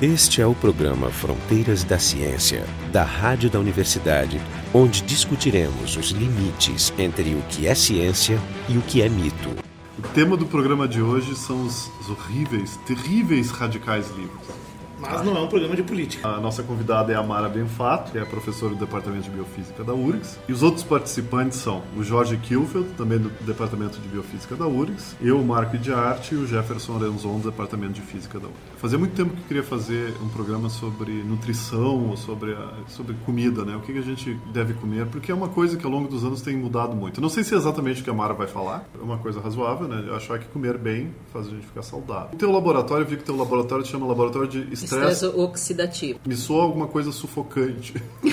Este é o programa Fronteiras da Ciência, da Rádio da Universidade, onde discutiremos os limites entre o que é ciência e o que é mito. O tema do programa de hoje são os, os horríveis, terríveis radicais livres. Mas não é um programa de política. A nossa convidada é a Mara Benfato, que é professora do Departamento de Biofísica da URGS. E os outros participantes são o Jorge Kilfeld, também do Departamento de Biofísica da URGS, eu, Marco de Arte e o Jefferson Arenzon, do Departamento de Física da URGS. Fazia muito tempo que eu queria fazer um programa sobre nutrição, ou sobre, a, sobre comida, né? O que a gente deve comer, porque é uma coisa que ao longo dos anos tem mudado muito. não sei se é exatamente o que a Mara vai falar, é uma coisa razoável, né? Eu achar que comer bem faz a gente ficar saudável. O teu laboratório, eu vi que o teu laboratório se chama Laboratório de Estresse oxidativo. Me soa alguma coisa sufocante.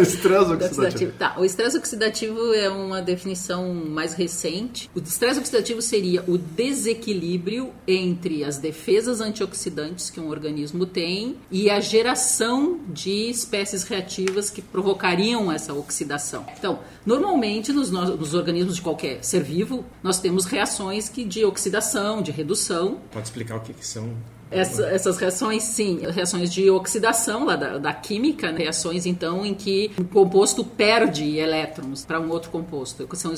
estresse oxidativo. Tá, o estresse oxidativo é uma definição mais recente. O estresse oxidativo seria o desequilíbrio entre as defesas antioxidantes que um organismo tem e a geração de espécies reativas que provocariam essa oxidação. Então, normalmente nos, nos organismos de qualquer ser vivo, nós temos reações que de oxidação, de redução. Pode explicar o que, que são essa, essas reações, sim, reações de oxidação lá da, da, química, né? reações então em que o composto perde elétrons para um outro composto. São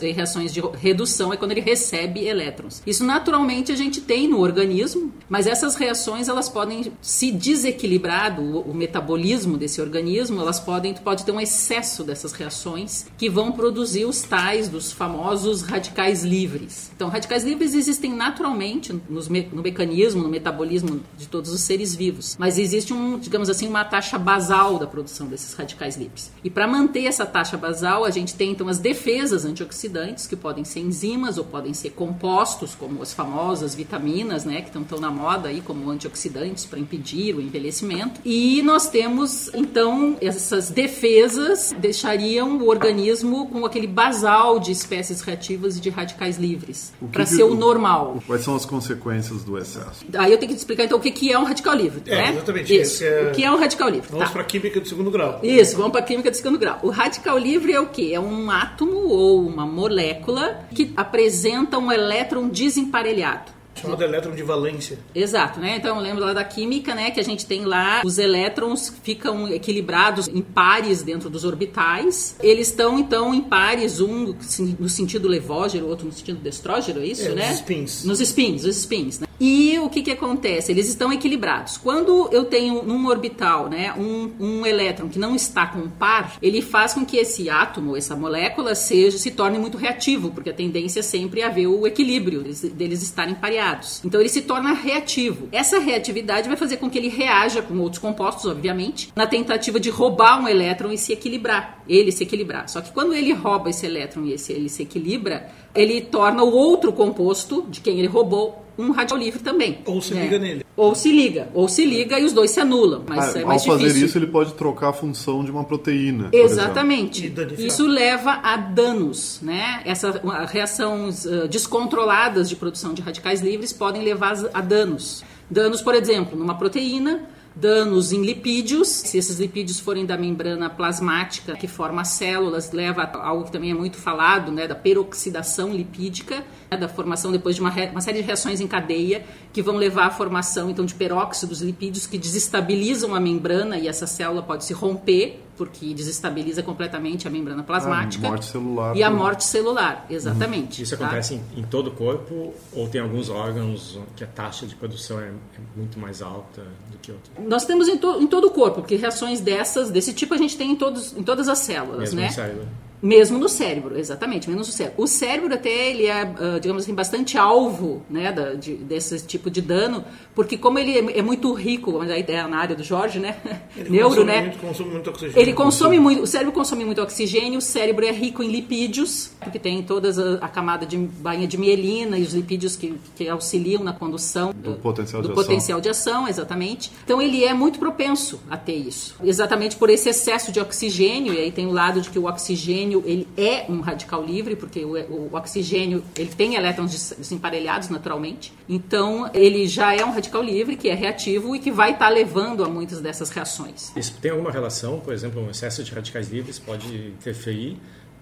reações de redução é quando ele recebe elétrons. Isso naturalmente a gente tem no organismo, mas essas reações elas podem se desequilibrar o, o metabolismo desse organismo, elas podem pode ter um excesso dessas reações que vão produzir os tais dos famosos radicais livres. Então, radicais livres existem naturalmente nos, no mecanismo, no metabolismo de todos os seres vivos. Mas existe um, digamos assim, uma taxa basal da produção desses radicais livres. E para manter essa taxa basal, a gente tem então as defesas antioxidantes, que podem ser enzimas ou podem ser compostos, como as famosas vitaminas, né, que estão na moda aí como antioxidantes para impedir o envelhecimento. E nós temos então essas defesas deixariam o organismo com aquele basal de espécies reativas e de radicais livres para ser o normal. Quais são as consequências do excesso? Aí eu tenho que explicar então o que, que é um radical livre. É, né? exatamente. Isso. É... O que é um radical livre? Vamos tá. para a química do segundo grau. Isso, vamos para a química do segundo grau. O radical livre é o que? É um átomo ou uma molécula que apresenta um elétron desemparelhado. Chamado elétron de valência. Exato, né? Então lembra lá da química, né? Que a gente tem lá os elétrons ficam equilibrados em pares dentro dos orbitais. Eles estão então em pares, um no sentido levógero, outro no sentido destrógero, é isso, é, né? Nos spins. Nos spins, os spins, né? E o que, que acontece? Eles estão equilibrados. Quando eu tenho num orbital né, um, um elétron que não está com um par, ele faz com que esse átomo, essa molécula, seja se torne muito reativo, porque a tendência é sempre haver o equilíbrio deles estarem pareados. Então ele se torna reativo. Essa reatividade vai fazer com que ele reaja com outros compostos, obviamente, na tentativa de roubar um elétron e se equilibrar. Ele se equilibrar. Só que quando ele rouba esse elétron e esse, ele se equilibra, ele torna o outro composto de quem ele roubou um radical livre também. Ou se liga nele. Ou se liga, ou se liga e os dois se anulam. Mas ah, é mais ao difícil. fazer isso, ele pode trocar a função de uma proteína. Exatamente. Isso leva a danos, né? Essas reações uh, descontroladas de produção de radicais livres podem levar a danos. Danos, por exemplo, numa proteína danos em lipídios. Se esses lipídios forem da membrana plasmática que forma as células, leva a algo que também é muito falado, né, da peroxidação lipídica, né, da formação depois de uma, uma, série de reações em cadeia que vão levar à formação então de peróxidos lipídios que desestabilizam a membrana e essa célula pode se romper porque desestabiliza completamente a membrana plasmática. A morte celular. E a morte celular, exatamente. Uhum. Isso tá? acontece em, em, todo o corpo ou tem alguns órgãos que a taxa de produção é, é muito mais alta do que outros? Nós temos em, to, em, todo o corpo, porque reações dessas, desse tipo a gente tem em, todos, em todas as células, Mesmo né? No cérebro. Mesmo no cérebro, exatamente, menos no cérebro. O cérebro até ele é, ah, digamos assim, bastante alvo, né, da, de, desse tipo de dano, porque como ele é, é muito rico, mas aí é na área do Jorge, né, ele neuro, né, muito, consome muito oxigênio. Ele consome muito, o cérebro consome muito oxigênio, o cérebro é rico em lipídios, porque tem toda a, a camada de bainha de mielina e os lipídios que, que auxiliam na condução do, do potencial, do de, potencial ação. de ação, exatamente. Então ele é muito propenso a ter isso, exatamente por esse excesso de oxigênio, e aí tem o lado de que o oxigênio ele é um radical livre, porque o, o oxigênio ele tem elétrons desemparelhados naturalmente. Então, ele já é um radical livre, que é reativo e que vai estar tá levando a muitas dessas reações. Isso tem alguma relação, por exemplo, um excesso de radicais livres pode interferir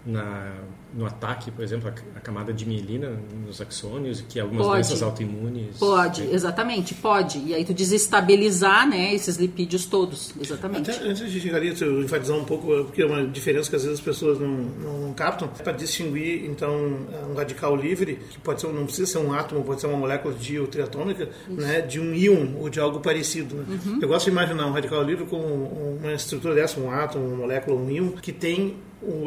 na, no ataque, por exemplo, a, a, camada de mielina nos axônios, que algumas pode. doenças autoimunes. Pode, né? exatamente, pode. E aí tu desestabilizar né, esses lipídios todos, exatamente. Até antes de chegar ali, eu enfatizar um pouco, porque é uma diferença que às vezes as pessoas não, não, não captam, para distinguir, então, um radical livre, que pode ser, não precisa ser um átomo, pode ser uma molécula de ou triatômica, né, de um íon ou de algo parecido. Né? Uhum. Eu gosto de imaginar um radical livre como uma estrutura dessa, um átomo, uma molécula, um íon, que tem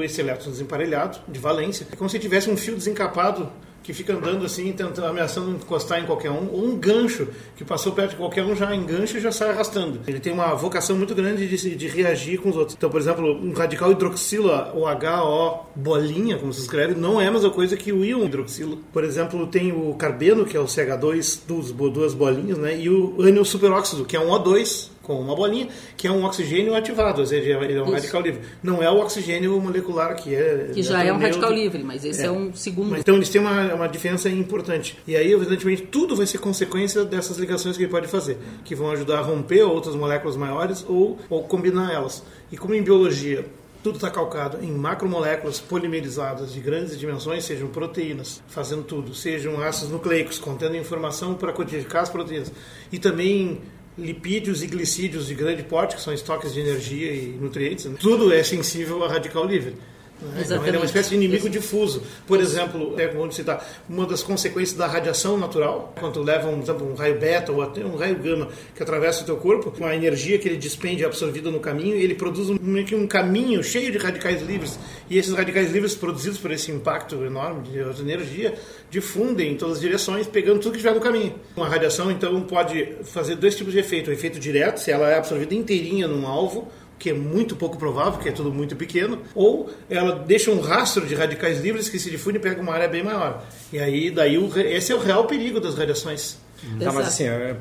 esse elétron desemparelhado, de valência. É como se tivesse um fio desencapado que fica andando assim, tentando, ameaçando encostar em qualquer um, ou um gancho que passou perto de qualquer um, já engancha e já sai arrastando. Ele tem uma vocação muito grande de, de reagir com os outros. Então, por exemplo, um radical hidroxilo, o HO bolinha, como se escreve, não é a mesma coisa que o íon hidroxilo. Por exemplo, tem o carbeno, que é o CH2, duas, duas bolinhas, né? e o ânion superóxido, que é um O2, com uma bolinha, que é um oxigênio ativado, ou seja, ele é um Isso. radical livre. Não é o oxigênio molecular que é. Que já é um radical livre, mas esse é, é um segundo. Mas, então eles têm uma, uma diferença importante. E aí, evidentemente, tudo vai ser consequência dessas ligações que ele pode fazer, que vão ajudar a romper outras moléculas maiores ou, ou combinar elas. E como em biologia tudo está calcado em macromoléculas polimerizadas de grandes dimensões, sejam proteínas, fazendo tudo, sejam ácidos nucleicos, contendo informação para codificar as proteínas, e também lipídios e glicídios de grande porte, que são estoques de energia e nutrientes, né? tudo é sensível a radical livre. Né? Então, ele é uma espécie de inimigo difuso. Por exemplo, é, vamos citar, uma das consequências da radiação natural, quando leva um, exemplo, um raio beta ou até um raio gama que atravessa o teu corpo, a energia que ele despende é absorvida no caminho e ele produz um, meio que um caminho cheio de radicais livres. E esses radicais livres, produzidos por esse impacto enorme de energia, difundem em todas as direções, pegando tudo que estiver no caminho. Uma radiação, então, pode fazer dois tipos de efeito. O efeito direto, se ela é absorvida inteirinha num alvo, que é muito pouco provável, que é tudo muito pequeno, ou ela deixa um rastro de radicais livres que se difunde e pega uma área bem maior. E aí, daí, o, esse é o real perigo das radiações. Tá, mas assim, é,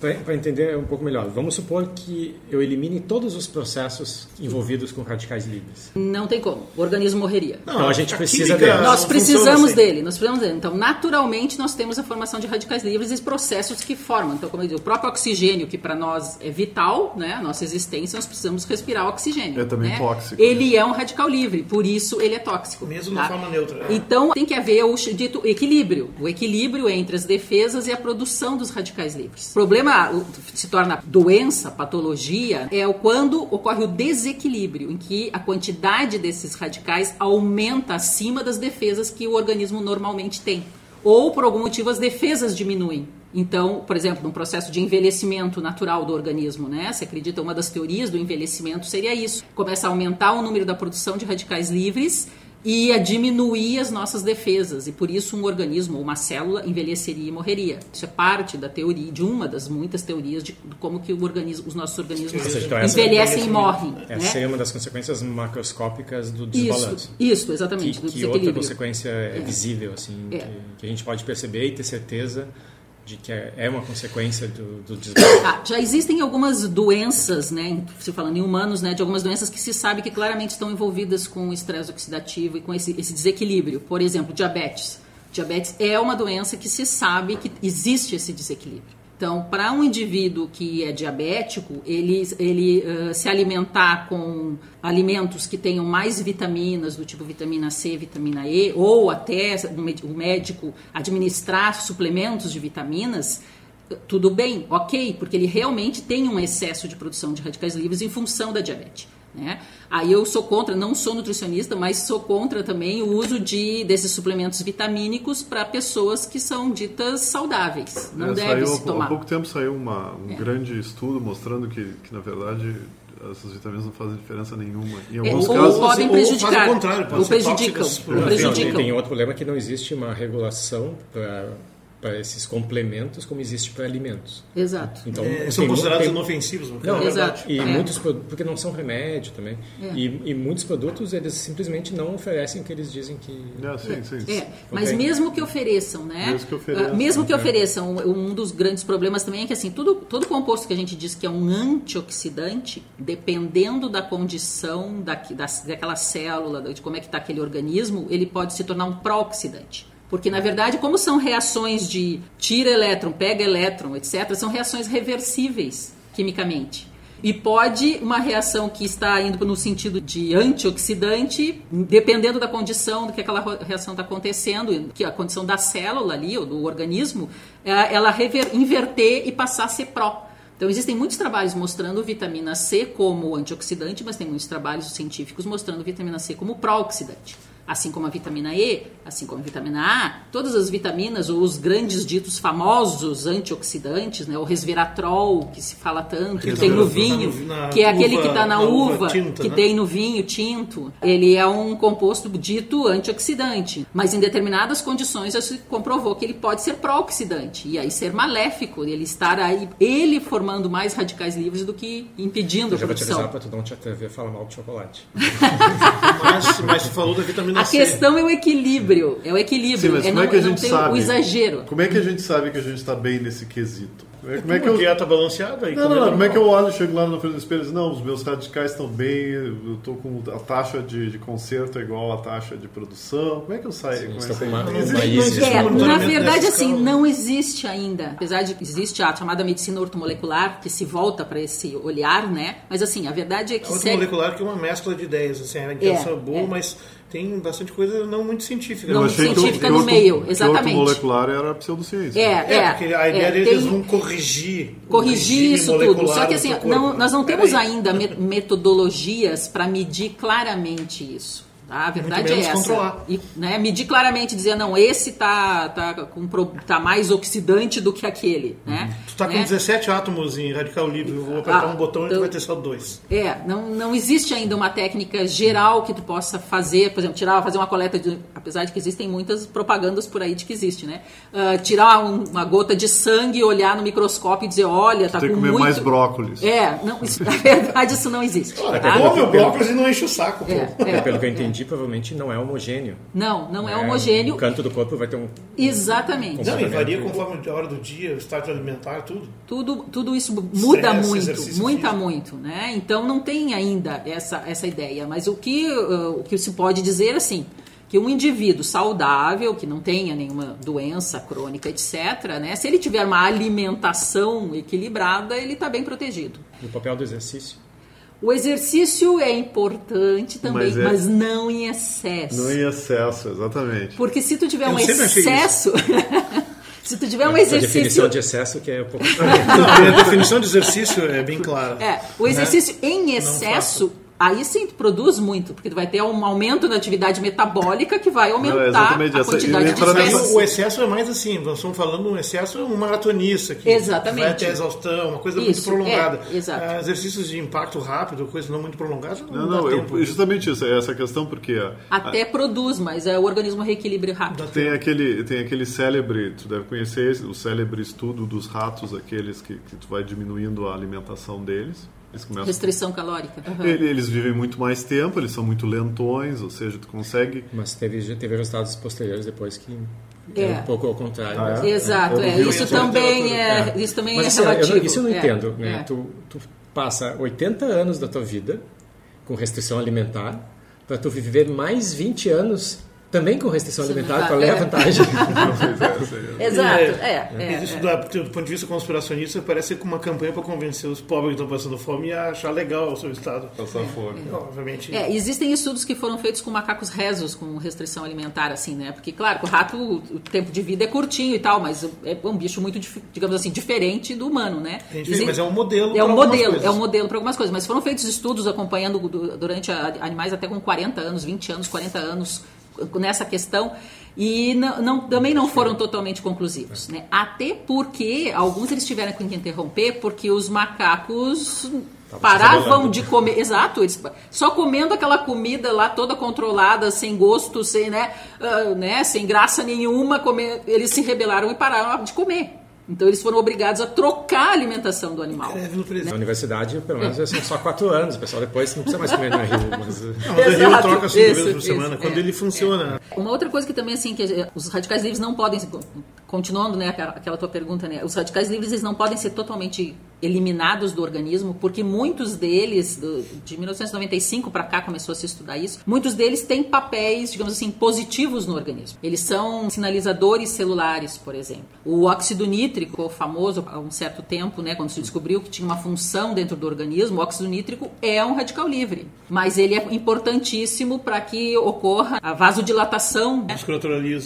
para entender um pouco melhor, vamos supor que eu elimine todos os processos envolvidos com radicais livres. Não tem como, o organismo morreria. Não, então a gente a precisa dele. Nós precisamos assim. dele, nós precisamos dele. Então, naturalmente, nós temos a formação de radicais livres e processos que formam. Então, como eu disse, o próprio oxigênio, que para nós é vital, né, a nossa existência, nós precisamos respirar oxigênio. É também né? tóxico. Ele é um radical livre, por isso ele é tóxico. Mesmo tá? na forma neutra. Então, tem que haver o dito equilíbrio. O equilíbrio entre as defesas e a produção dos radicais livres. O problema, se torna doença, patologia, é quando ocorre o desequilíbrio, em que a quantidade desses radicais aumenta acima das defesas que o organismo normalmente tem. Ou, por algum motivo, as defesas diminuem. Então, por exemplo, num processo de envelhecimento natural do organismo, né? Se acredita, uma das teorias do envelhecimento seria isso. Começa a aumentar o número da produção de radicais livres e a diminuir as nossas defesas. E por isso um organismo ou uma célula envelheceria e morreria. Isso é parte da teoria, de uma das muitas teorias de como que o organismo, os nossos organismos seja, então envelhecem e morrem. Essa né? seria uma das consequências macroscópicas do desbalanço. Isso, isso exatamente. Que, que outra consequência é, é. visível, assim, é. que, que a gente pode perceber e ter certeza de que é, é uma consequência do, do desgaste. Ah, já existem algumas doenças, né, se falando em humanos, né, de algumas doenças que se sabe que claramente estão envolvidas com o estresse oxidativo e com esse, esse desequilíbrio. Por exemplo, diabetes. Diabetes é uma doença que se sabe que existe esse desequilíbrio. Então, para um indivíduo que é diabético, ele, ele uh, se alimentar com alimentos que tenham mais vitaminas, do tipo vitamina C, vitamina E, ou até o médico administrar suplementos de vitaminas, tudo bem, ok, porque ele realmente tem um excesso de produção de radicais livres em função da diabetes. Né? Aí eu sou contra, não sou nutricionista, mas sou contra também o uso de desses suplementos vitamínicos para pessoas que são ditas saudáveis. Não é, deve se tomar. Há pouco tempo saiu uma, um é. grande estudo mostrando que, que na verdade essas vitaminas não fazem diferença nenhuma. Em é, alguns é, casos, podem prejudicar. Ou, ou prejudicam. Ou prejudicam. Tem outro problema que não existe uma regulação para para esses complementos como existe para alimentos. Exato. Então, é, são considerados tem, inofensivos, não, não Exato. E é. muitos porque não são remédio também. É. E, e, muitos produtos eles simplesmente não oferecem o que eles dizem que. É, sim, sim. É. Mas mesmo que ofereçam, né? Mesmo que ofereçam. Uh, mesmo que ofereçam, um dos grandes problemas também é que assim tudo todo composto que a gente diz que é um antioxidante, dependendo da condição da, da, daquela célula, de como é que está aquele organismo, ele pode se tornar um pró-oxidante. Porque, na verdade, como são reações de tira elétron, pega elétron, etc., são reações reversíveis quimicamente. E pode uma reação que está indo no sentido de antioxidante, dependendo da condição do que aquela reação está acontecendo, que a condição da célula ali, ou do organismo, é, ela rever, inverter e passar a ser pró. Então, existem muitos trabalhos mostrando vitamina C como antioxidante, mas tem muitos trabalhos científicos mostrando vitamina C como pró-oxidante assim como a vitamina E, assim como a vitamina A, todas as vitaminas, ou os grandes ditos famosos antioxidantes, né, o resveratrol, que se fala tanto, que tem no vinho, na, que é aquele uva, que está na, na, uva, uva tinta, que né? tem no vinho tinto, ele é um composto dito antioxidante, mas em determinadas condições se comprovou que ele pode ser pró-oxidante, e aí ser maléfico, ele estar aí, ele formando mais radicais livres do que impedindo Eu a produção. Eu já vou te avisar para tu não te atrever a falar mal de chocolate. mas, mas falou da vitamina a questão é o equilíbrio. É o equilíbrio. Sim, mas é como não, é que a gente sabe? O exagero. Como é que a gente sabe que a gente está bem nesse quesito? Como é que eu... dieta balanceada? Aí não, não, não. Como é que eu olho, chego lá no frente do espelho e digo, não, os meus radicais estão bem, eu estou com a taxa de, de conserto é igual à taxa de produção. Como é que eu saio? Sim, com uma, uma, uma é, na verdade, assim, não existe ainda. Apesar de que existe a chamada medicina ortomolecular, que se volta para esse olhar, né? Mas assim, a verdade é que... A ortomolecular que é uma mescla de ideias, assim, a intenção é, é boa, é. mas tem bastante coisa não muito científica. Não científica que, no que meio, exatamente. O molecular era pseudociência. É, é. é porque a ideia é, deles tem... vão corrigir. Corrigir isso tudo. Só que assim, não, nós não temos ainda metodologias para medir claramente isso. Tá? A verdade é essa. E, né, medir claramente, dizer, não, esse tá, tá, com, tá mais oxidante do que aquele. Né? Tu tá com né? 17 átomos em radical livre, eu vou apertar ah, um botão então, e tu vai ter só dois. É, não, não existe ainda uma técnica geral que tu possa fazer, por exemplo, tirar, fazer uma coleta de. Apesar de que existem muitas propagandas por aí de que existe, né? Uh, tirar um, uma gota de sangue, olhar no microscópio e dizer, olha, tá Tem com que comer muito... mais brócolis. É, não, isso, na verdade isso não existe. Olha, tá? come o brócolis e não enche o saco. É, é, pelo que eu entendi, provavelmente não é homogêneo. Não, não é, é homogêneo. O canto do corpo vai ter um. Exatamente. Não, e varia conforme a hora do dia, o estado alimentar, tudo. Tudo, tudo isso muda muito, muita muito, né? Então não tem ainda essa, essa ideia. Mas o que, uh, o que se pode dizer assim que um indivíduo saudável, que não tenha nenhuma doença crônica, etc., né, se ele tiver uma alimentação equilibrada, ele está bem protegido. E o papel do exercício? O exercício é importante também, mas, é... mas, não em excesso. Não em excesso, exatamente. Porque se tu tiver Eu um excesso. se tu tiver um exercício. A definição de excesso que é um pouco. não, a definição de exercício é bem clara. É, o exercício né? em excesso aí sim produz muito, porque tu vai ter um aumento na atividade metabólica que vai aumentar não, a quantidade de excesso. O excesso é mais assim, nós estamos falando um excesso, um maratonista que exatamente. vai até a exaustão, uma coisa isso, muito prolongada. É, exato. Ah, exercícios de impacto rápido, coisas não muito prolongadas, não, não, não eu, justamente isso, é essa questão porque... A, Até a, produz, mas é, o organismo reequilibra rápido. Tem aquele, tem aquele célebre, tu deve conhecer o célebre estudo dos ratos, aqueles que, que tu vai diminuindo a alimentação deles Começam... Restrição calórica. Uhum. Eles vivem muito mais tempo, eles são muito lentões, ou seja, tu consegue. Mas teve, já teve resultados posteriores depois que é, é um pouco ao contrário. Ah, é? Exato, é. Isso, também é, isso também Mas, é assim, relativo. Eu, isso eu não é, entendo. Né? É. Tu, tu passa 80 anos da tua vida com restrição alimentar para tu viver mais 20 anos também com restrição alimentar, qual é a vantagem? Exato, é. é, é, isso, é. Do, do, ponto de vista conspiracionista, parece com uma campanha para convencer os pobres que estão passando fome a achar legal o seu estado. Passar fome. É, obviamente. É, existem estudos que foram feitos com macacos rezos com restrição alimentar, assim, né? Porque, claro, o rato, o tempo de vida é curtinho e tal, mas é um bicho muito, digamos assim, diferente do humano, né? Existe, mas é um modelo É um modelo, coisas. é um modelo para algumas coisas. Mas foram feitos estudos acompanhando durante animais até com 40 anos, 20 anos, 40 anos nessa questão e não, não, também não foram totalmente conclusivos, né? Até porque alguns eles tiveram que interromper porque os macacos paravam de comer, exato, eles só comendo aquela comida lá toda controlada, sem gosto, sem, né, uh, né, sem graça nenhuma, comer, eles se rebelaram e pararam de comer. Então eles foram obrigados a trocar a alimentação do animal. É, Na universidade, pelo menos, são só quatro anos. O pessoal depois não precisa mais comer na Rio. Mas... Não, mas Rio troca cinco vezes por semana, isso, quando é, ele funciona. É. Uma outra coisa que também, assim, que os radicais livres não podem, continuando, né, aquela tua pergunta, né, os radicais livres eles não podem ser totalmente eliminados do organismo, porque muitos deles, do, de 1995 para cá começou a se estudar isso, muitos deles têm papéis, digamos assim, positivos no organismo. Eles são sinalizadores celulares, por exemplo. O óxido nítrico, famoso há um certo tempo, né, quando se descobriu que tinha uma função dentro do organismo, o óxido nítrico é um radical livre, mas ele é importantíssimo para que ocorra a vasodilatação né,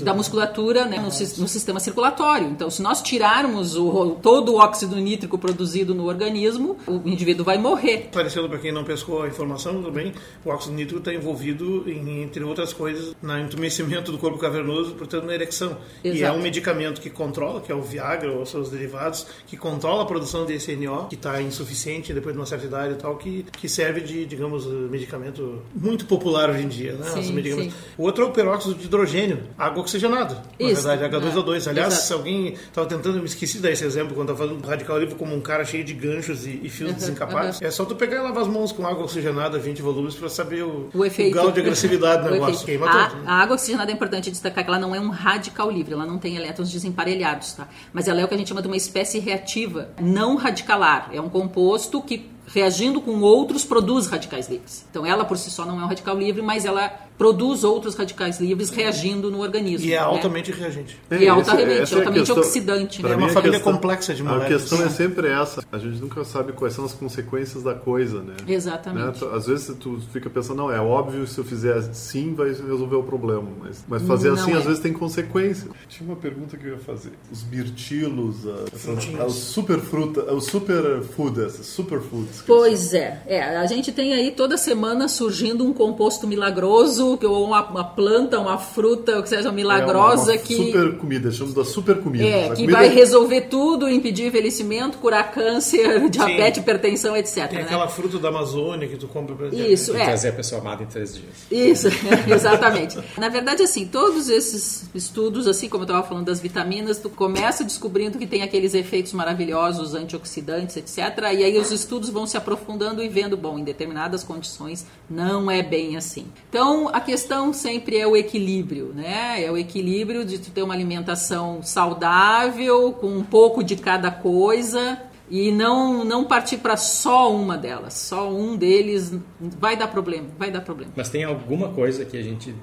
da musculatura né, no, no sistema circulatório. Então, se nós tirarmos o, todo o óxido nítrico produzido no organismo, o indivíduo vai morrer. Esclarecendo para quem não pescou a informação também, o óxido nítrico está envolvido, em, entre outras coisas, no entumecimento do corpo cavernoso, portanto, na ereção. E é Exato. um medicamento que controla, que é o Viagra ou seus derivados, que controla a produção de SNO, que está insuficiente depois de uma certa idade e tal, que, que serve de, digamos, medicamento muito popular hoje em dia. Né? Sim. O outro é o peróxido de hidrogênio, água oxigenada. Na Isso, verdade, H2O2. é, Aliás, exato. se alguém estava tentando, me esqueci de dar esse exemplo quando estava falando do radical livre como um cara cheio de ganchos e, e fios Uhum, desencapados. É só tu pegar e lavar as mãos com água oxigenada, 20 volumes, para saber o, O efeito. grau de agressividade do O negócio. Queima a, tudo. né? a água oxigenada é importante destacar que ela não é um radical livre, ela não tem elétrons desemparelhados, tá? Mas ela é o que a gente chama de uma espécie reativa, não radicalar. É um composto que reagindo com outros produz radicais livres. Então ela por si só não é um radical livre, mas ela produz outros radicais livres reagindo no organismo. E é né? altamente reagente. E esse- altamente, é a altamente questão. oxidante. Né? É uma a família questão- complexa de A moléculas. questão é sempre essa. A gente nunca sabe quais são as consequências da coisa, né? Exatamente. Né? Às vezes tu fica pensando, não, é óbvio, se eu fizer assim vai resolver o problema. Mas, mas fazer Não assim é. às vezes tem consequência. Tinha uma pergunta que eu ia fazer. Os mirtilos, a, Frutinhas. os superfruta, os superfood, essas superfoods. que Pois é, é, a gente tem aí toda semana surgindo um composto milagroso, ou uma, uma planta, uma fruta, ou que seja É milagrosa uma que super comida, chamamos da super comida. é, que comida- vai resolver tudo, impedir envelhecimento, curar câncer, diabetes, hipertensão, etc. Tem né? aquela fruta da Amazônia que tu compra pra Isso, é. trazer a pessoa amada em três dias. Isso, exatamente. Na verdade, assim, todos esses estudos, assim como eu estava falando das vitaminas, tu começa descobrindo que tem aqueles efeitos maravilhosos, antioxidantes, etc. E aí os estudos vão se aprofundando e vendo, bom, em determinadas condições não é bem assim. Então, a questão sempre é o equilíbrio, né? É o equilíbrio de tu ter uma alimentação saudável, com um pouco de cada coisa, e não não partir para só uma delas, só um deles vai dar problema, vai dar problema. Mas tem alguma coisa que a gente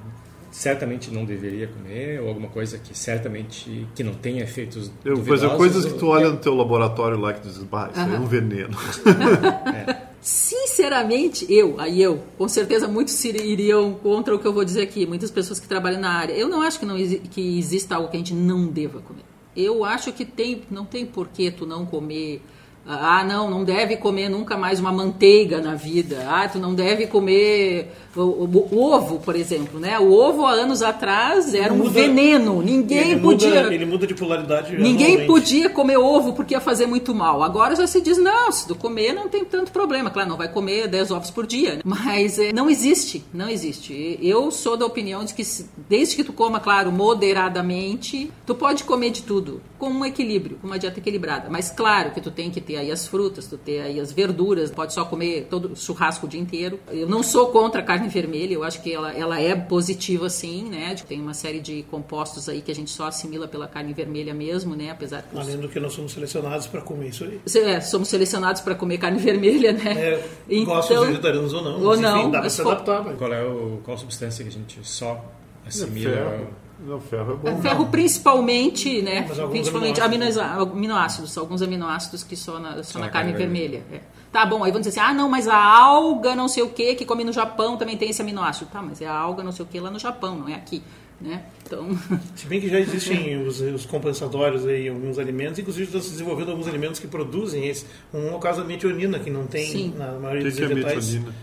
certamente não deveria comer, ou alguma coisa que certamente que não tenha efeitos Eu, duvidosos? coisas que ou- tu olha no teu laboratório lá que tu diz, bah, isso é um veneno. Sinceramente, eu, aí eu, com certeza muitos se iriam contra o que eu vou dizer aqui, muitas pessoas que trabalham na área. Eu não acho que, não, que exista algo que a gente não deva comer. Eu acho que tem, não tem porquê tu não comer. Ah, não, não deve comer nunca mais uma manteiga na vida. Ah, tu não deve comer o, o- o ovo, por exemplo, né? O ovo há anos atrás era um Muda- veneno. Ninguém ele podia. Muda, ele muda de polaridade. Ninguém podia comer ovo porque ia fazer muito mal. Agora já se diz, não, se tu comer não tem tanto problema. Claro, não vai comer 10 ovos por dia. né? Mas é, não existe, não existe. Eu sou da opinião de que se- desde que tu coma, claro, moderadamente, tu pode comer de tudo, com um equilíbrio, com uma dieta equilibrada. Mas claro que tu tem que ter aí as frutas, tu ter aí as verduras, pode só comer todo churrasco o dia inteiro. Eu não sou contra a carne vermelha, eu acho que ela, ela é positiva sim, né? Tem uma série de compostos aí que a gente só assimila pela carne vermelha mesmo, né? Apesar que os- Além do que nós somos selecionados para comer isso aí. é, somos selecionados para comer carne vermelha, né? É, Então- Gostam vegetarianos ou não. ou mas, enfim, não, dá para se for- adaptar. mas- Qual é o, qual a substância que a gente só assimila? ferro. Não, ferro é bom. Ferro principalmente, né? Principalmente aminoácidos. aminoácidos, alguns aminoácidos que só na, só Só na na carne carne vermelha. é. Tá bom, aí vão dizer assim, ah não, mas a alga não sei o que que come no Japão também tem esse aminoácido. Tá, mas é a alga não sei o que lá no Japão, não é aqui, né? Então, Se bem que já existem os, os compensatórios aí em alguns alimentos, inclusive estão se desenvolvendo alguns alimentos que produzem esse. Um é o caso da metionina, que não tem Sim. na O maioria que, dos que é vegetais. metionina?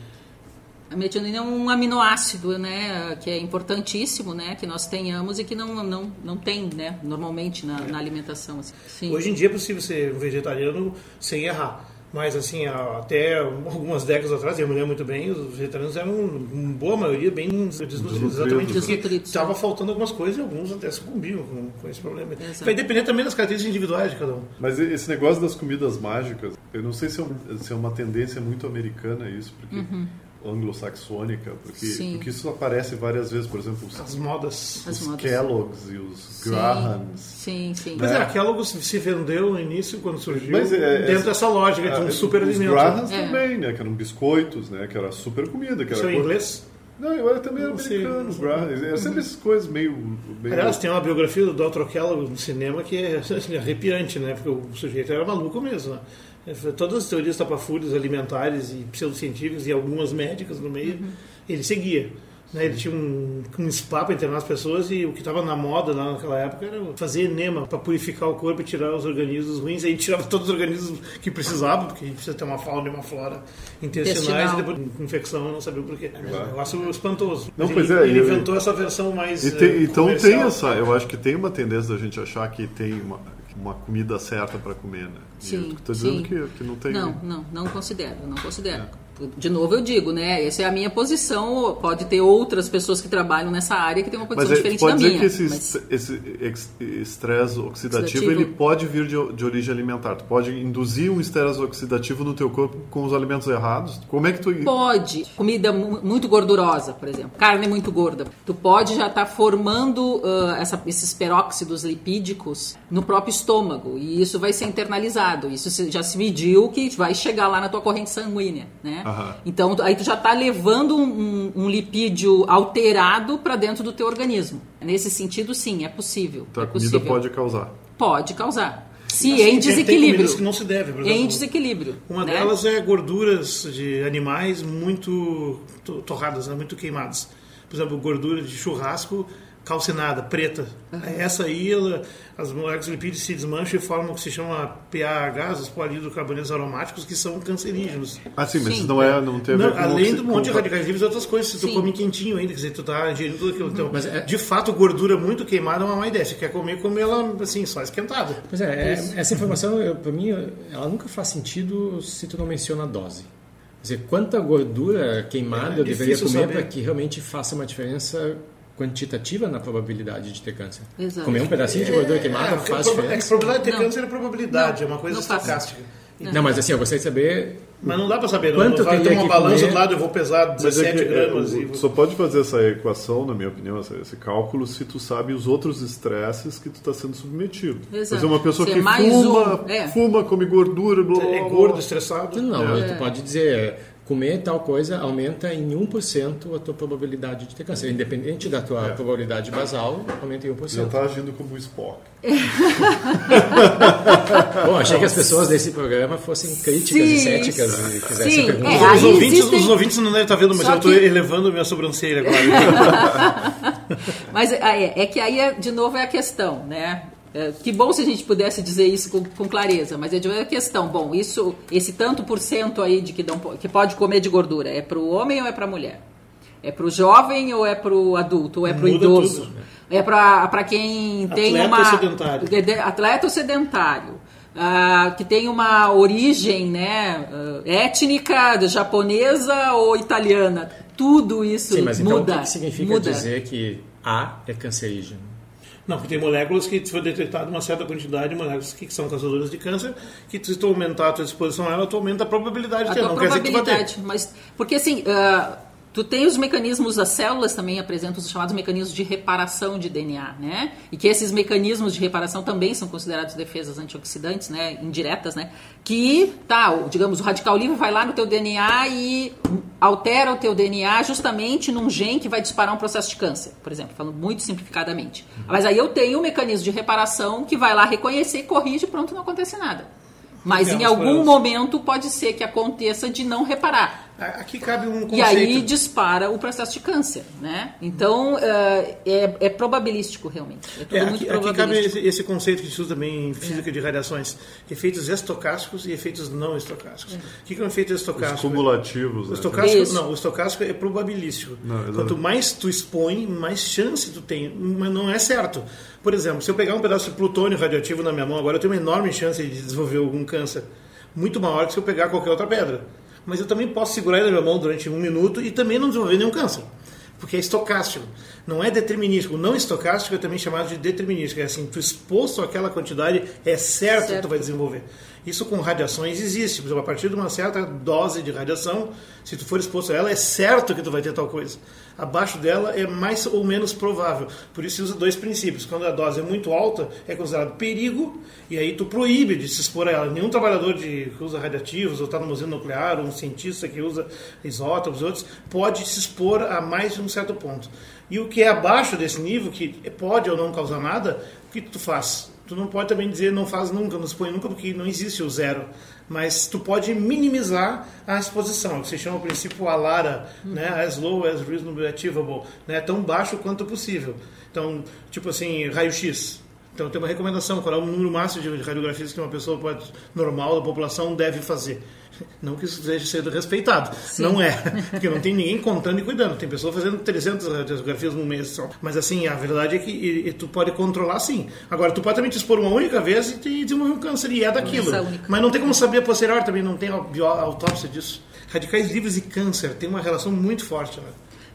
A metionina é um aminoácido, né, que é importantíssimo, né, que nós tenhamos e que não, não, não tem, né, normalmente na, na alimentação. assim. Sim. Hoje em dia é possível ser vegetariano sem errar. Mas assim, até algumas décadas atrás, eu me lembro muito bem, os vegetarianos eram, em boa maioria, bem desnutridos. Exatamente porque Desnutridos, estava é. faltando algumas coisas e alguns até sucumbiam com, com esse problema. Exato. Vai depender também das características individuais de cada um. Mas esse negócio das comidas mágicas, eu não sei se é, um- se é uma tendência muito americana isso, porque anglo-saxônica, porque, Sim. porque isso aparece várias vezes, por exemplo, os, As modas. As os modas. Kellogg's e os Sim, Grahams. Sim, sim. Mas é, a Kellogg's se vendeu no início, quando surgiu, Mas é- dentro é- dessa lógica de um Ah, super Os alimento. Grahams É. também, né? Que eram biscoitos, né? Que era super comida. Que era Isso é coisa- inglês? Não, eu era também era americano, os Grahams. Era sempre essas coisas meio... meio... Aliás, tem uma biografia do Dr. Kellogg no cinema que é assim, arrepiante, né? Porque o sujeito era maluco mesmo, né? Todas as teorias tapafúrias alimentares e pseudocientíficas e algumas médicas no meio, ele seguia. Né? Ele tinha um, um spa para internar as pessoas e o que estava na moda lá naquela época era fazer enema para purificar o corpo e tirar os organismos ruins. Aí tirava todos os organismos que precisavam, porque a gente precisa ter uma fauna e uma flora intestinais Intestinal. e depois infecção, eu não sabia por quê. É um negócio espantoso. Não, pois ele, é, ele eu- inventou essa versão mais. E tem- eh, então tem essa, eu acho que tem uma tendência da gente achar que tem uma, uma comida certa para comer, né? Sim, tô dizendo sim. que, que não tem. Não, não, não considero, não considero. De novo eu digo, né? Essa é a minha posição. Pode ter outras pessoas que trabalham nessa área que têm uma posição Mas é, diferente pode da dizer minha. que esse, mas- esse estresse oxidativo, Oxidativo. ele pode vir de, de origem alimentar. Tu pode induzir um estresse oxidativo no teu corpo com os alimentos errados. Como é que tu Pode. Comida mu- muito gordurosa, por exemplo. Carne muito gorda. Tu pode já estar formando ah, essa- esses peróxidos lipídicos no próprio estômago. E isso vai ser internalizado. Isso já se mediu que vai chegar lá na tua corrente sanguínea, né? Aham. Então, aí tu já está levando um, um- lipídio alterado para dentro do teu organismo. Nesse sentido, sim, é possível. Então, é a comida possível. pode causar? Pode causar. Se Assim, em tem- Tem desequilíbrio. comidas que não se deve, por exemplo. Em desequilíbrio. Uma né? delas é gorduras de animais muito to- torradas, né? muito queimadas. Por exemplo, gordura de churrasco calcinada, preta. Essa aí, ela, as moléculas lipídicas se desmancham e formam o que se chama PAHs, os polihidrocarbonetos aromáticos, que são cancerígenos. Ah, sim, mas Sim. isso não, é, não tem a ver Não, com além do monte de radicais livres e outras coisas, se tu Sim. come quentinho ainda, quer dizer, tu tá ingerindo tudo aquilo. Então, Mas é- de fato, gordura muito queimada é uma má ideia. Se quer comer, come ela assim, só esquentada. Pois é, é, essa informação, eu- pra mim, ela nunca faz sentido se tu não menciona a dose. Quer dizer, quanta gordura queimada É eu deveria comer para que realmente faça uma diferença quantitativa na probabilidade de ter câncer? Exato. Comer um pedacinho de gordura queimada É, faz é que a diferença? probabilidade de ter Não. câncer é probabilidade, Não, é uma coisa não estocástica. Não, mas assim, eu gostaria de saber Mas não dá pra saber, não. Quanto não vai ter uma balança comer? do lado, eu vou pesar Mas é 17 que, é, gramas. o- e só pode fazer essa equação, na minha opinião, esse, esse cálculo, se tu sabe os outros estresses que tu está sendo submetido. Exato. Por exemplo, uma pessoa é que fuma, um, é. fuma, come gordura, blá, blá, É blá, gordo, blá. estressado. Não, É. tu pode dizer, comer tal coisa aumenta em 1% a tua probabilidade de ter câncer. Independente da tua probabilidade basal, aumenta em 1%. Já está agindo como o Spock. Bom, achei que as pessoas desse programa fossem críticas Sim, e céticas e fizessem sim, perguntas. é, Os, ouvintes, existem- os ouvintes não devem estar vendo, mas Só eu estou que- elevando minha sobrancelha agora. Mas é, é que aí, é- de novo, é a questão, né? É, que bom se a gente pudesse dizer isso com, com clareza, mas é de novo a questão. Bom, isso, esse tanto por cento aí de que, não, que pode comer de gordura, é para o homem ou é para a mulher? É para o jovem ou é para o adulto? Ou é para o idoso? tudo. É para quem tem Atleta uma... ou sedentário? de- de- Atleta ou sedentário. ah, que tem uma origem né, ah, étnica, japonesa ou italiana. Tudo isso Sim, mas então muda. o que, que significa muda. dizer que A é cancerígeno? Não, porque tem moléculas que foi detectada uma certa quantidade de moléculas que são causadoras de câncer, que se tu aumentar a tua exposição a ela, tu aumenta a probabilidade a de ter. Não quer dizer que tu vai ter. probabilidade. Mas, porque assim, ah, tu tem os mecanismos, as células também apresentam os chamados mecanismos de reparação de DNA, né? E que esses mecanismos de reparação também são considerados defesas antioxidantes, né? Indiretas, né? Que, tá, digamos, o radical livre vai lá no teu DNA e altera o teu DNA justamente num gene que vai disparar um processo de câncer, por exemplo, falando muito simplificadamente. Mas aí eu tenho um mecanismo de reparação que vai lá reconhecer, corrige, pronto, não acontece nada. Mas em Temos algum momento pode ser que aconteça de não reparar. Aqui cabe um conceito. E aí dispara o processo de câncer, né? Então eh, é, é probabilístico realmente. É tudo É, muito aqui, aqui cabe probabilístico. esse, esse conceito que gente usa também em física de radiações: efeitos estocásticos e efeitos não estocásticos. O que que é um efeito Os estocástico? cumulativos. O né? estocástico, Isso. não, o estocástico é probabilístico. Não. Quanto mais tu expõe, mais chance tu tem. Mas não é certo. Por exemplo, se eu pegar um pedaço de plutônio radioativo na minha mão agora, eu tenho uma enorme chance de desenvolver algum câncer. Muito maior que se eu pegar qualquer outra pedra. Mas eu também posso segurar ele na minha mão durante um minuto e também não desenvolver nenhum câncer. porque é estocástico. Não é determinístico. O não estocástico é também chamado de determinístico. É assim, tu exposto àquela quantidade, é certo, certo. que tu vai desenvolver. Isso com radiações existe. Por exemplo, a partir de uma certa dose de radiação, se tu for exposto a ela, é certo que tu vai ter tal coisa. Abaixo dela é mais ou menos provável. Por isso se usa dois princípios. Quando a dose é muito alta, é considerado perigo, e aí tu proíbe de se expor a ela. Nenhum trabalhador de, que usa radiativos, ou está no museu nuclear, ou um cientista que usa isótopos, outros, pode se expor a mais de um certo ponto. E o que é abaixo desse nível, que pode ou não causar nada, o que tu faz? Tu não pode também dizer não faz nunca, não expõe nunca, porque não existe o zero. Mas tu pode minimizar a exposição, que se chama o princípio ALARA, uhum. né? as low as reasonably achievable, né? tão baixo quanto possível. Então, tipo assim, raio-x. Então tem uma recomendação, qual é o número máximo de radiografias que uma pessoa pode, normal da população deve fazer. Não que isso seja sendo respeitado. Sim. Não é. Porque não tem ninguém contando e cuidando. Tem pessoas fazendo 300 radiografias no mês só. Mas assim, a verdade é que e, e tu pode controlar sim. Agora, tu pode também te expor uma única vez e, te, desenvolver um câncer. E é daquilo. Mas não tem como saber a posterior também. Não tem autópsia disso. Radicais livres e câncer tem uma relação muito forte. Né?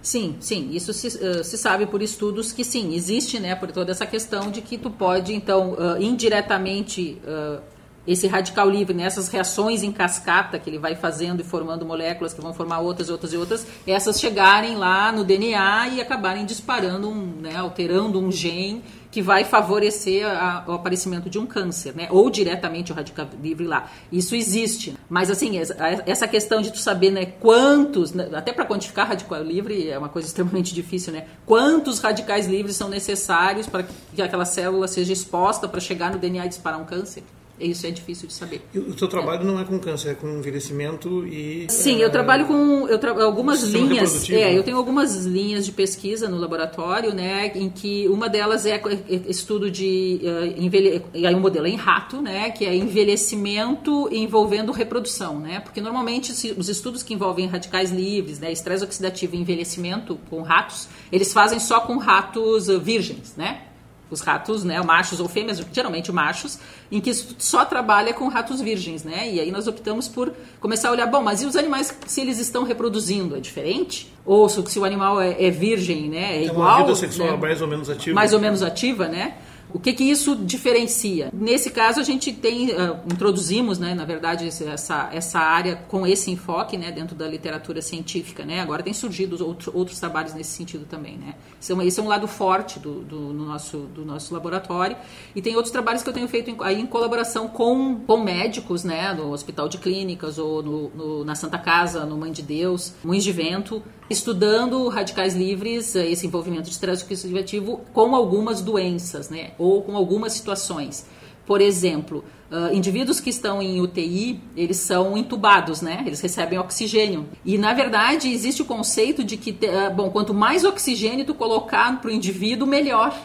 Sim, sim, isso se, uh, se, sabe por estudos que sim, existe, né, por toda essa questão de que tu pode, então, uh, indiretamente uh, esse radical livre, nessas né, reações em cascata que ele vai fazendo e formando moléculas que vão formar outras, outras e outras, essas chegarem lá no DNA e acabarem disparando, um, né, alterando um gene que vai favorecer a, o aparecimento de um câncer, né? Ou diretamente o radical livre lá. Isso existe. Mas assim, essa questão de tu saber, né, quantos, né, até para quantificar radical livre é uma coisa extremamente difícil, né? Quantos radicais livres são necessários para que aquela célula seja exposta para chegar no DNA e disparar um câncer? Isso é difícil de saber. E o seu trabalho é. não é com câncer, é com envelhecimento e. Sim, eu trabalho com eu tra algumas linhas. É, eu tenho algumas linhas de pesquisa no laboratório, né, em que uma delas é, é estudo de uh, envelhe... aí um modelo é em rato, né, que é envelhecimento envolvendo reprodução, né, porque normalmente os estudos que envolvem radicais livres, né, estresse oxidativo e envelhecimento com ratos, eles fazem só com ratos virgens, né, os ratos, né, machos ou fêmeas, geralmente machos, em que só trabalha com ratos virgens, né? E aí nós optamos por começar a olhar, bom, mas e os animais se eles estão reproduzindo, é diferente? Ou se o animal é, é virgem, né, é, é igual? Uma vida sexual né? mais ou menos ativa. Mais ou menos ativa, né? O que, que isso diferencia? Nesse caso, a gente tem, uh, introduzimos, né, na verdade, essa, essa área com esse enfoque né, dentro da literatura científica. Né? Agora tem surgido outro, outros trabalhos nesse sentido também. Né? É um, esse é um lado forte do, do, no nosso, do nosso laboratório. E tem outros trabalhos que eu tenho feito em, aí em colaboração com, com médicos, né, no Hospital de Clínicas ou no, no, na Santa Casa, no Mãe de Deus, Moinhos de Vento, estudando radicais livres, eh, esse envolvimento de estresse oxidativo com algumas doenças, né? Ou com algumas situações. Por exemplo, uh, indivíduos que estão em UTI, eles são entubados, né? Eles recebem oxigênio. E, na verdade, existe o conceito de que, uh, bom, quanto mais oxigênio tu colocar para o indivíduo, melhor.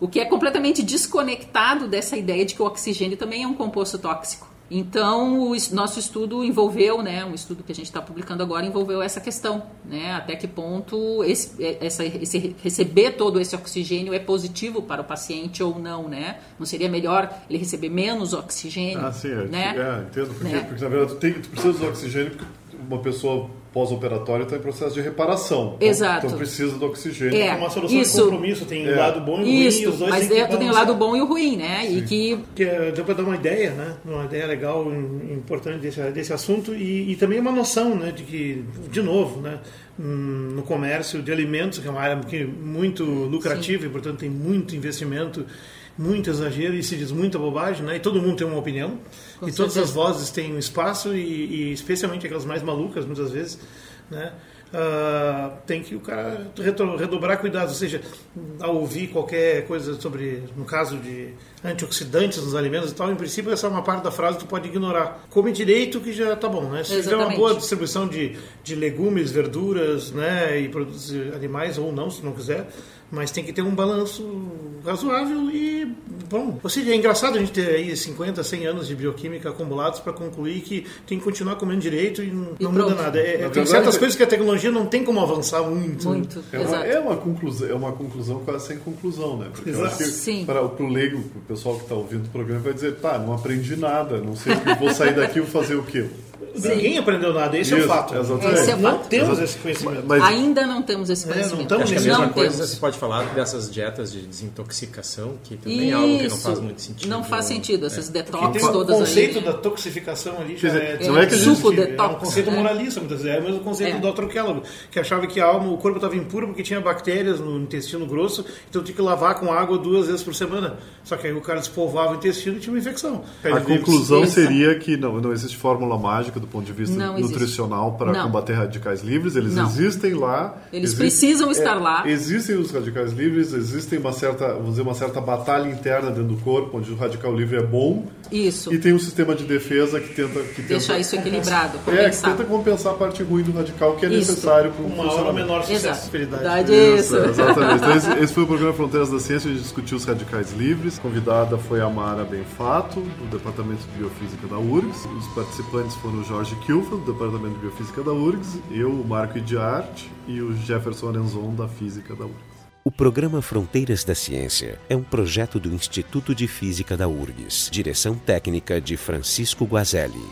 O que é completamente desconectado dessa ideia de que o oxigênio também é um composto tóxico. Então, o nosso estudo envolveu, né, um estudo que a gente está publicando agora, envolveu essa questão, né, até que ponto esse, é, essa, esse, receber todo esse oxigênio é positivo para o paciente ou não, né? Não seria melhor ele receber menos oxigênio? Ah, sim, é, né? é entendo, porque, né? porque na verdade tu, tem, tu precisa do oxigênio porque uma pessoa pós-operatório está em processo de reparação. Então, Exato. Então precisa do oxigênio. É, uma solução isso, de compromisso, tem o é. lado bom e o ruim. Isso, os dois mas é, tu tem o lado bom e o ruim, né? Sim. E que... que é, deu para dar uma ideia, né? Uma ideia legal, importante desse, desse assunto e, e também uma noção, né? De que, de novo, né? Hum, no comércio de alimentos, que é uma área muito lucrativa Sim. e, portanto, tem muito investimento muito exagero e se diz muita bobagem, né? E todo mundo tem uma opinião. Com e certeza. todas as vozes têm um espaço e, e, especialmente aquelas mais malucas, muitas vezes, né? Uh, tem que o cara redobrar cuidados, ou seja, ao ouvir qualquer coisa sobre, no caso de antioxidantes nos alimentos e tal, em princípio essa é uma parte da frase que tu pode ignorar. Come direito que já tá bom, né? Se tiver uma boa distribuição de, de legumes, verduras, né, e produtos animais ou não, se não quiser, mas tem que ter um balanço razoável e bom. Ou seja, é engraçado a gente ter aí 50, 100 anos de bioquímica acumulados para concluir que tem que continuar comendo direito e não, e não muda nada. É, é tem certas coisas que a tecnologia não tem como avançar muito. Muito, é uma, é uma, conclusão, é uma conclusão quase sem conclusão, né? Porque Exato. eu acho que para, o leigo, o pessoal que está ouvindo o programa vai dizer, tá, não aprendi nada, não sei o que vou sair daqui e vou fazer o quê? Ninguém aprendeu nada, esse é o Isso, fato. exatamente. Esse é o Não fato. temos esse conhecimento. Mas- Ainda não temos esse É, não conhecimento. estamos Acho que a mesma não coisa temos. se pode falar dessas dietas de desintoxicação, que também é algo que não Isso. faz muito sentido. Não faz sentido, essas E detox tem o todas conceito aí. da toxificação ali já é, dizer, não é que a gente- Suco é um detox, conceito né? moralista, muitas vezes. É o mesmo conceito É. do Dr. Kellogg, que achava que a alma, o corpo estava impuro porque tinha bactérias no intestino grosso, então tinha que lavar com água duas vezes por semana. Só que aí o cara despolvava o intestino e tinha uma infecção. A conclusão Isso. seria que não, não existe fórmula mágica do ponto de vista Não existe. nutricional para combater radicais livres. Eles Não. existem lá. Eles exi- precisam estar é, lá. Existem os radicais livres, existem uma certa, vamos dizer, uma certa batalha interna dentro do corpo, onde o radical livre é bom. Isso. E tem um sistema de defesa que tenta. Que Deixar tenta, isso equilibrado, É, que tenta compensar a parte ruim do radical que é Isso. necessário para o Com maior ou funcionamento. menor sucesso. Exato. Verdade, isso. Exatamente. Então, esse, esse foi o programa Fronteiras da Ciência, a gente discutiu os radicais livres. A convidada foi a Mara Benfato, do Departamento de Biofísica da URGS. Os participantes foram o Jorge Kilfield, do Departamento de Biofísica da URGS, eu, o Marco Idiarte e o Jefferson Arenzon, da Física da URGS. O programa Fronteiras da Ciência é um projeto do Instituto de Física da URGS. Direção técnica de Francisco Guazelli.